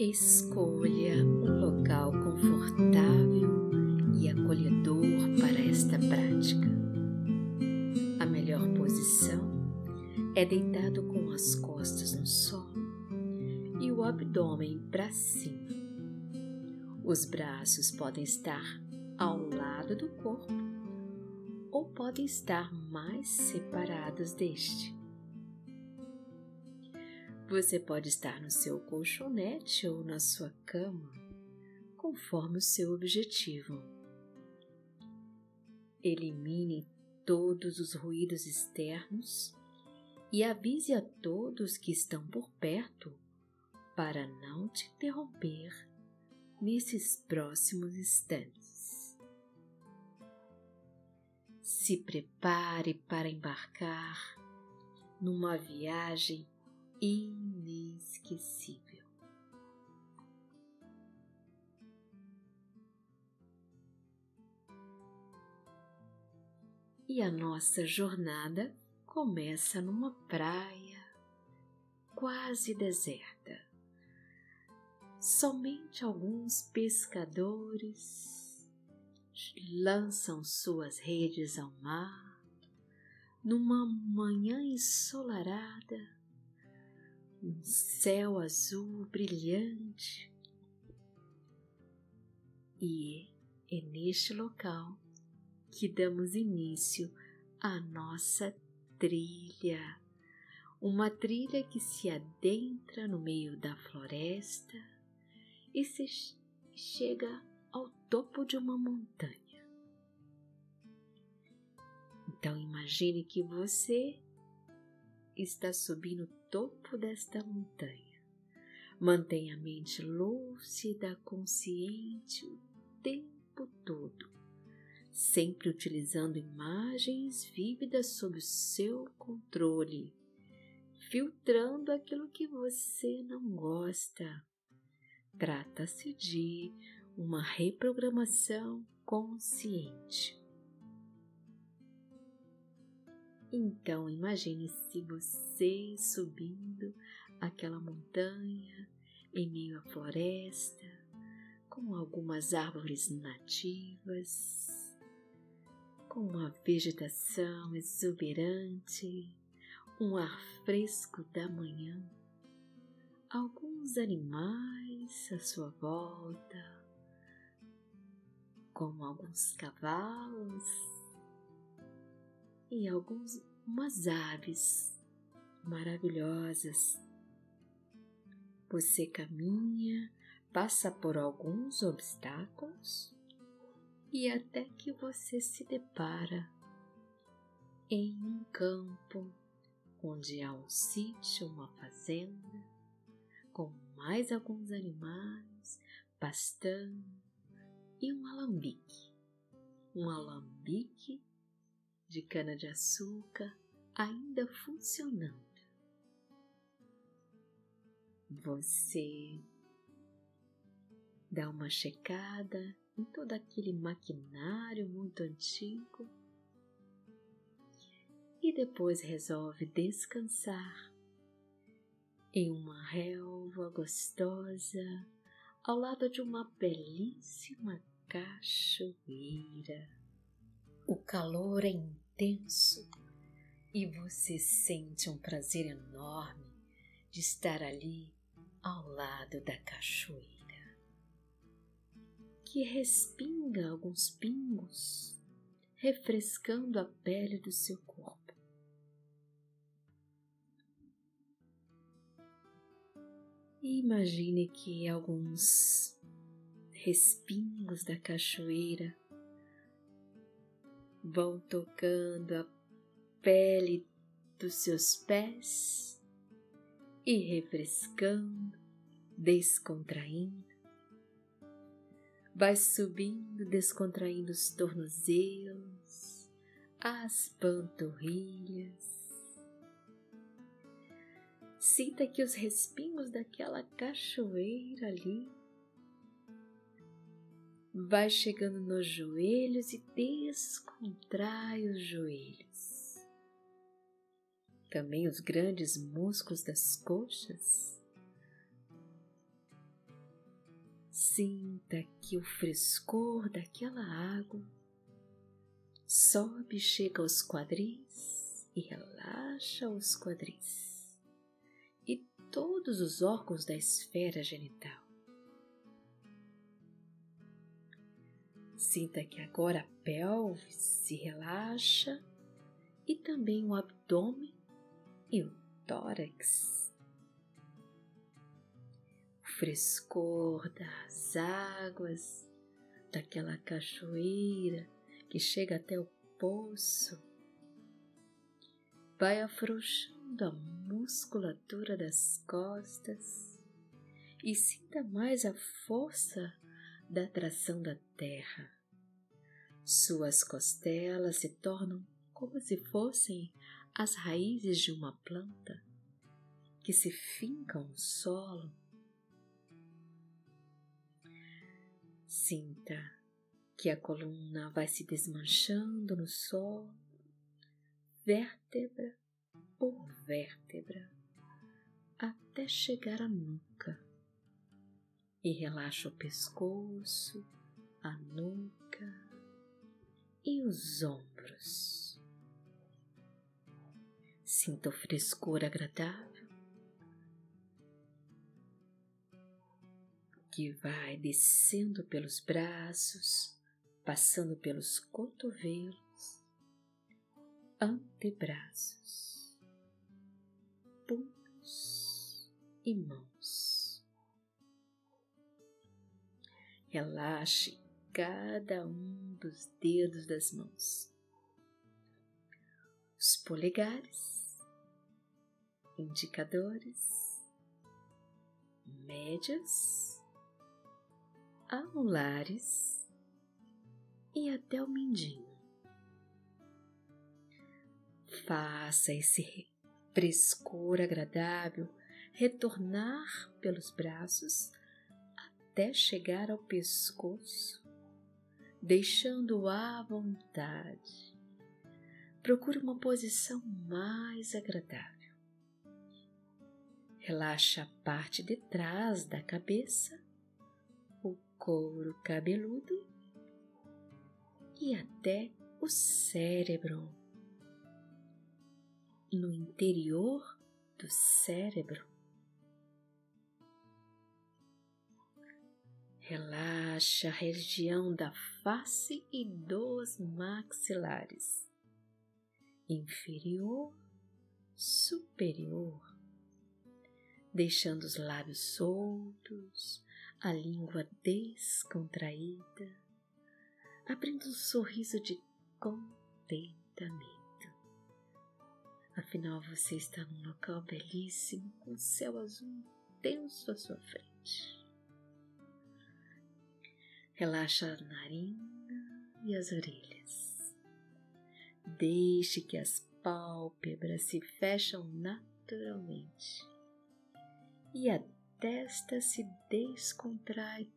Escolha um local confortável e acolhedor para esta prática. A melhor posição é deitado com as costas no solo e o abdômen para cima. Os braços podem estar ao lado do corpo ou podem estar mais separados deste. Você pode estar no seu colchonete ou na sua cama, conforme o seu objetivo. Elimine todos os ruídos externos e avise a todos que estão por perto para não te interromper nesses próximos instantes. Se prepare para embarcar numa viagem inesquecível. E a nossa jornada começa numa praia quase deserta. Somente alguns pescadores lançam suas redes ao mar numa manhã ensolarada um céu azul brilhante. E é neste local que damos início à nossa trilha, uma trilha que se adentra no meio da floresta e se chega ao topo de uma montanha. Então imagine que você está subindo topo desta montanha. Mantenha a mente lúcida, consciente o tempo todo, sempre utilizando imagens vívidas sob o seu controle, filtrando aquilo que você não gosta. Trata-se de uma reprogramação consciente. Então imagine se você subindo aquela montanha em meio à floresta, com algumas árvores nativas, com uma vegetação exuberante, um ar fresco da manhã, alguns animais à sua volta, como alguns cavalos e algumas aves maravilhosas. Você caminha, passa por alguns obstáculos e até que você se depara em um campo onde há um sítio, uma fazenda, com mais alguns animais pastando e um alambique. Um alambique de cana-de-açúcar ainda funcionando. Você dá uma checada em todo aquele maquinário muito antigo e depois resolve descansar em uma relva gostosa ao lado de uma belíssima cachoeira. O calor é intenso e você sente um prazer enorme de estar ali ao lado da cachoeira, que respinga alguns pingos, refrescando a pele do seu corpo. E imagine que alguns respingos da cachoeira vão tocando a pele dos seus pés e refrescando, descontraindo. Vai subindo, descontraindo os tornozelos, as panturrilhas. Sinta que os respingos daquela cachoeira ali vai chegando nos joelhos e descontrai os joelhos. Também os grandes músculos das coxas. Sinta que o frescor daquela água sobe, chega aos quadris e relaxa os quadris e todos os órgãos da esfera genital. Sinta que agora a pelve se relaxa e também o abdômen e o tórax. O frescor das águas daquela cachoeira que chega até o poço vai afrouxando a musculatura das costas e sinta mais a força da atração da terra. Suas costelas se tornam como se fossem as raízes de uma planta que se fincam no solo. Sinta que a coluna vai se desmanchando no solo, vértebra por vértebra, até chegar à nuca. E relaxa o pescoço, a nuca, e os ombros. Sinta o frescor agradável que vai descendo pelos braços, passando pelos cotovelos, antebraços, punhos e mãos. Relaxe cada um dos dedos das mãos. Os polegares, indicadores, médias, anulares e até o mindinho. Faça esse frescor agradável retornar pelos braços até chegar ao pescoço deixando-o à vontade. Procure uma posição mais agradável. Relaxa a parte de trás da cabeça, o couro cabeludo e até o cérebro. No interior do cérebro, Relaxa a região da face e dos maxilares, inferior, superior, deixando os lábios soltos, a língua descontraída, abrindo um sorriso de contentamento. Afinal, você está num local belíssimo com céu azul intenso à sua frente. Relaxa a narina e as orelhas. Deixe que as pálpebras se fecham naturalmente e a testa se descontrai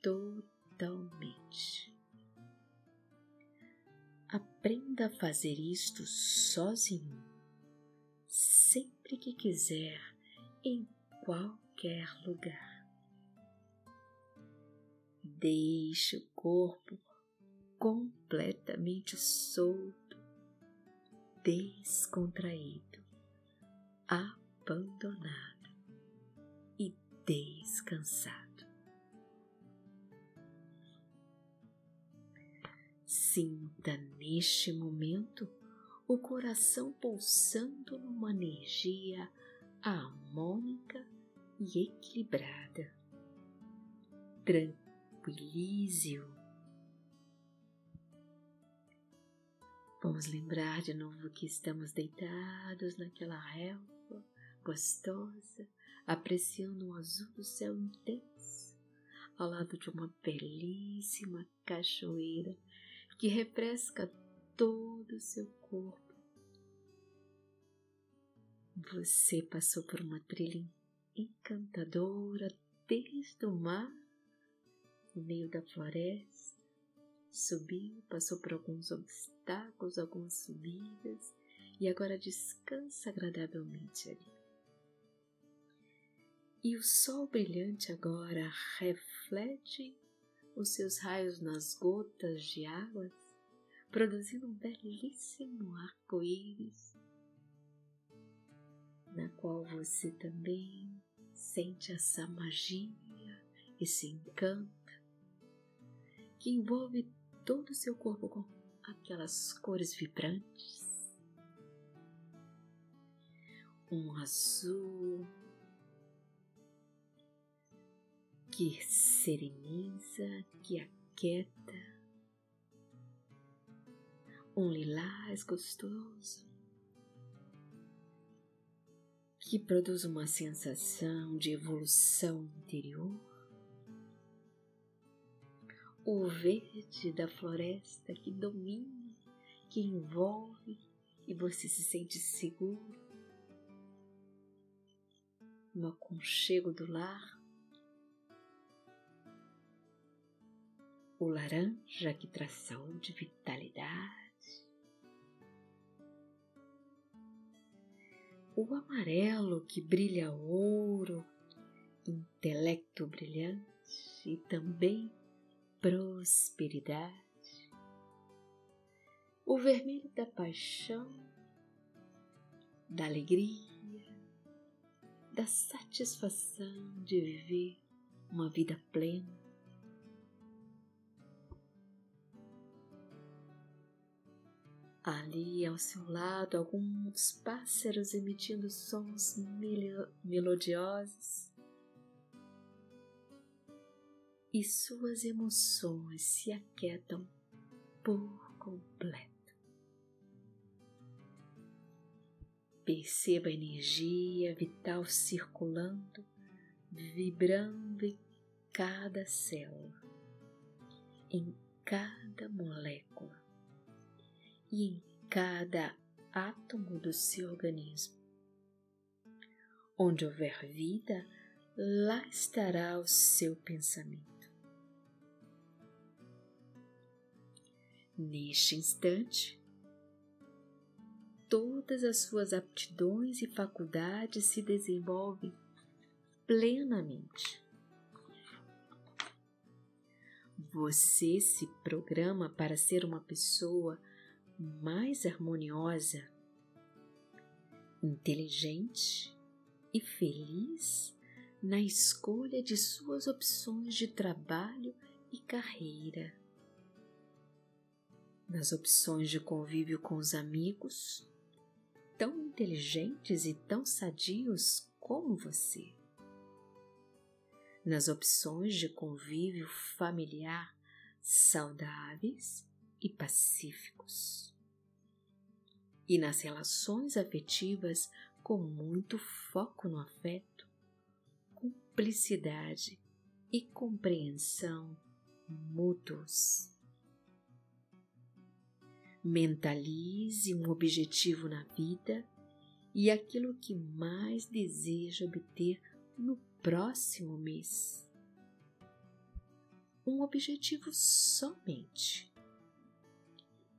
totalmente. Aprenda a fazer isto sozinho, sempre que quiser, em qualquer lugar. Deixe o corpo completamente solto, descontraído, abandonado e descansado. Sinta neste momento o coração pulsando numa energia harmônica e equilibrada, tranquila tranquilize-o. Vamos lembrar de novo que estamos deitados naquela relva gostosa, apreciando um azul do céu intenso, ao lado de uma belíssima cachoeira que refresca todo o seu corpo. Você passou por uma trilha encantadora desde o mar no meio da floresta, subiu, passou por alguns obstáculos, algumas subidas e agora descansa agradavelmente ali. E o sol brilhante agora reflete os seus raios nas gotas de água, produzindo um belíssimo arco-íris, na qual você também sente essa magia, esse encanto que envolve todo o seu corpo com aquelas cores vibrantes. Um azul que sereniza, que aquieta, um lilás gostoso que produz uma sensação de evolução interior, o verde da floresta que domina, que envolve e você se sente seguro. No aconchego do lar o laranja que traz saúde e vitalidade, o amarelo que brilha ouro, intelecto brilhante e também prosperidade, o vermelho da paixão, da alegria, da satisfação de viver uma vida plena Ali ao seu lado, alguns pássaros emitindo sons melodiosos. E suas emoções se aquietam por completo. Perceba a energia vital circulando, vibrando em cada célula, em cada molécula e em cada átomo do seu organismo. Onde houver vida, lá estará o seu pensamento. Neste instante, todas as suas aptidões e faculdades se desenvolvem plenamente. Você se programa para ser uma pessoa mais harmoniosa, inteligente e feliz na escolha de suas opções de trabalho e carreira, nas opções de convívio com os amigos, tão inteligentes e tão sadios como você, nas opções de convívio familiar saudáveis e pacíficos e nas relações afetivas com muito foco no afeto, cumplicidade e compreensão mútuos. Mentalize um objetivo na vida e aquilo que mais deseja obter no próximo mês. Um objetivo somente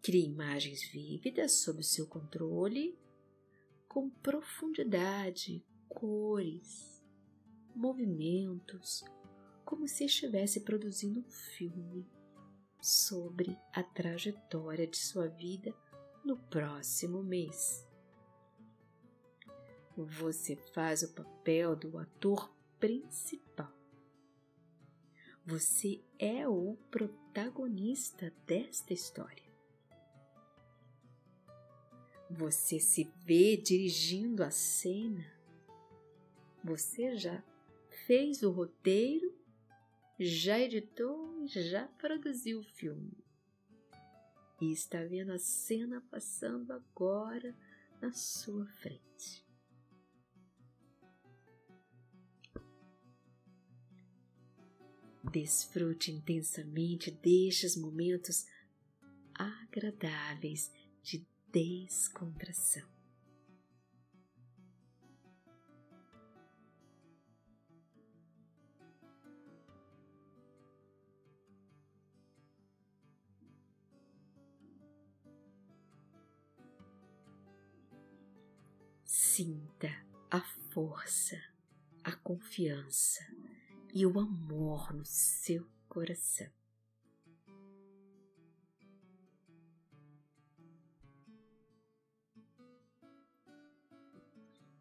Crie imagens vívidas sob seu controle, com profundidade, cores, movimentos, como se estivesse produzindo um filme sobre a trajetória de sua vida no próximo mês. Você faz o papel do ator principal. Você é o protagonista desta história. Você se vê dirigindo a cena? Você já fez o roteiro, já editou, já produziu o filme e está vendo a cena passando agora na sua frente. Desfrute intensamente destes momentos agradáveis de descontração. Sinta a força a confiança e o amor no seu coração.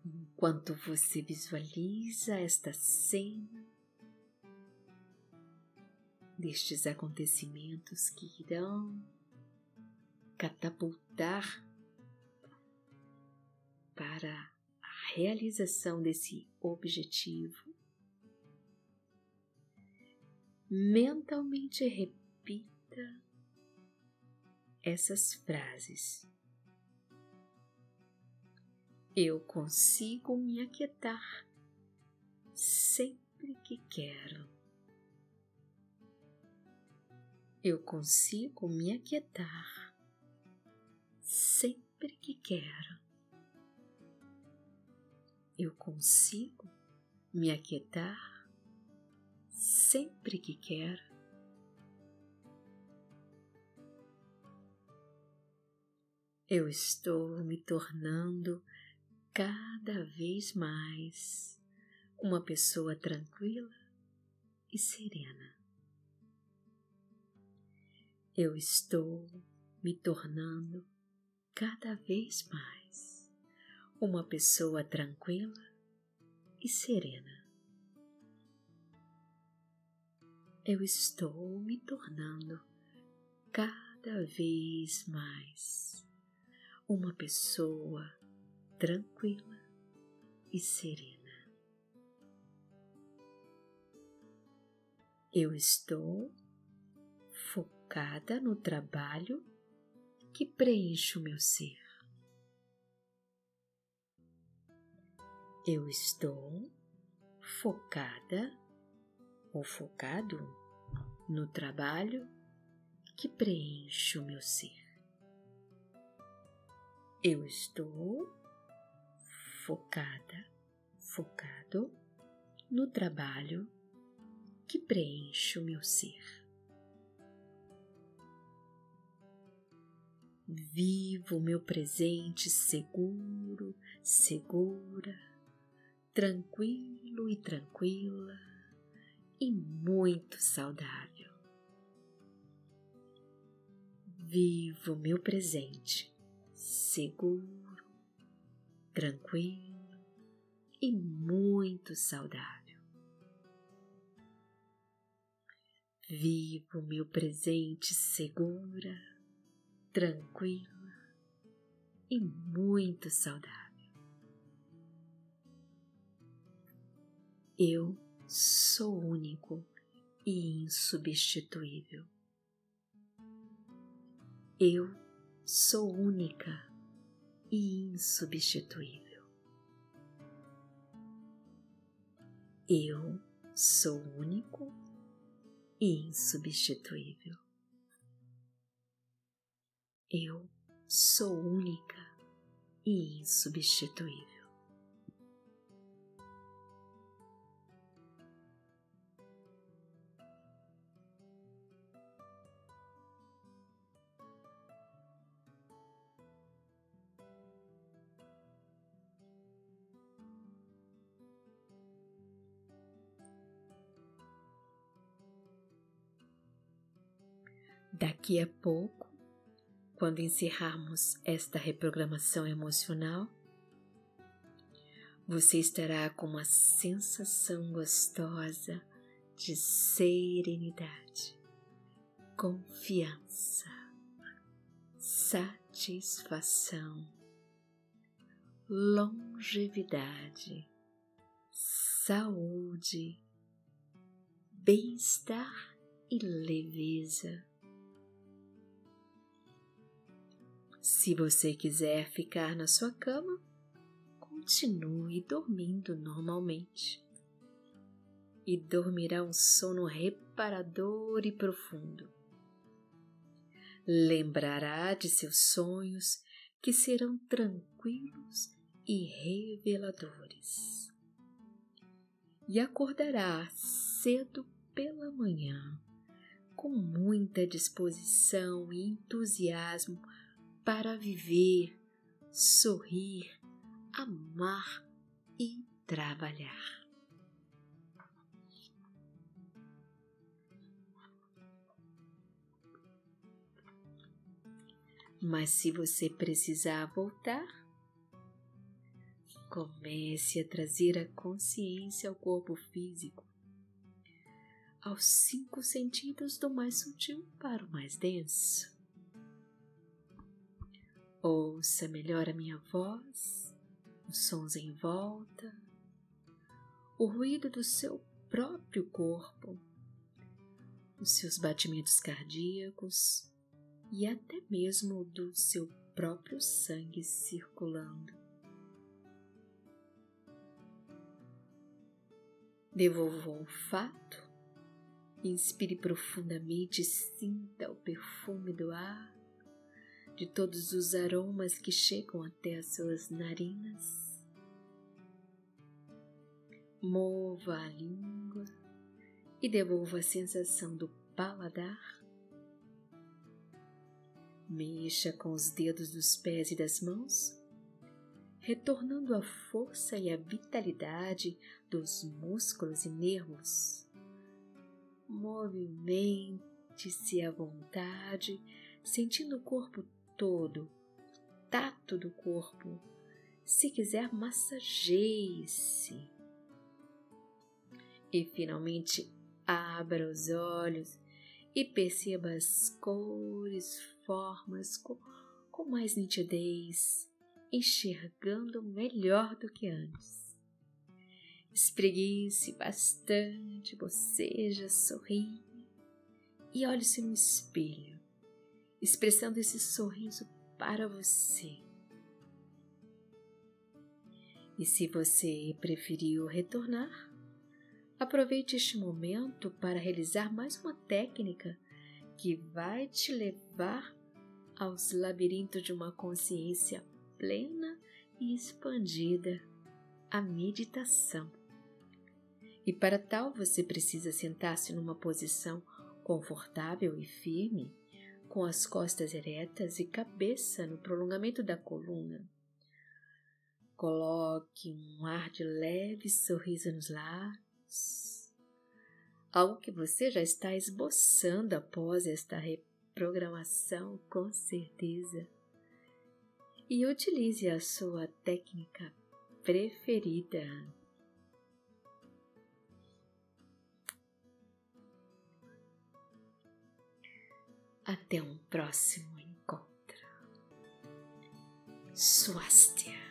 Enquanto você visualiza esta cena destes acontecimentos que irão catapultar para realização desse objetivo, mentalmente repita essas frases. Eu consigo me aquietar sempre que quero. Eu consigo me aquietar sempre que quero. Eu consigo me aquietar sempre que quero. Eu estou me tornando cada vez mais uma pessoa tranquila e serena. Eu estou me tornando cada vez mais uma pessoa tranquila e serena. Eu estou me tornando cada vez mais uma pessoa tranquila e serena. Eu estou focada no trabalho que preenche o meu ser. Eu estou focada ou focado no trabalho que preenche o meu ser. Eu estou focada, focado no trabalho que preenche o meu ser. Vivo o meu presente seguro, segura, tranquilo e tranquila e muito saudável. Vivo meu presente seguro, tranquilo e muito saudável. Vivo meu presente segura, tranquila e muito saudável. Eu sou único e insubstituível. Eu sou única e insubstituível. Eu sou único e insubstituível. Eu sou única e insubstituível. Daqui a pouco, quando encerrarmos esta reprogramação emocional, você estará com uma sensação gostosa de serenidade, confiança, satisfação, longevidade, saúde, bem-estar e leveza Se você quiser ficar na sua cama, continue dormindo normalmente e dormirá um sono reparador e profundo. Lembrará de seus sonhos que serão tranquilos e reveladores. E acordará cedo pela manhã, com muita disposição e entusiasmo para viver, sorrir, amar e trabalhar. Mas se você precisar voltar, comece a trazer a consciência ao corpo físico, aos cinco sentidos do mais sutil para o mais denso. Ouça melhor a minha voz, os sons em volta, o ruído do seu próprio corpo, os seus batimentos cardíacos e até mesmo do seu próprio sangue circulando. Devolva o olfato, inspire profundamente, sinta o perfume do ar de todos os aromas que chegam até as suas narinas. Mova a língua e devolva a sensação do paladar. Mexa com os dedos dos pés e das mãos, retornando a força e a vitalidade dos músculos e nervos. Movimente-se à vontade, sentindo o corpo todo, tato do corpo. Se quiser, massageie-se. E finalmente abra os olhos e perceba as cores, formas com, com mais nitidez, enxergando melhor do que antes. Espreguice bastante, boceja, sorri e olhe-se no espelho expressando esse sorriso para você. E se você preferiu retornar, aproveite este momento para realizar mais uma técnica que vai te levar aos labirintos de uma consciência plena e expandida, a meditação. E para tal você precisa sentar-se numa posição confortável e firme com as costas eretas e cabeça no prolongamento da coluna. Coloque um ar de leve sorriso nos lábios, algo que você já está esboçando após esta reprogramação, com certeza. E utilize a sua técnica preferida. Até um próximo encontro. Swastia.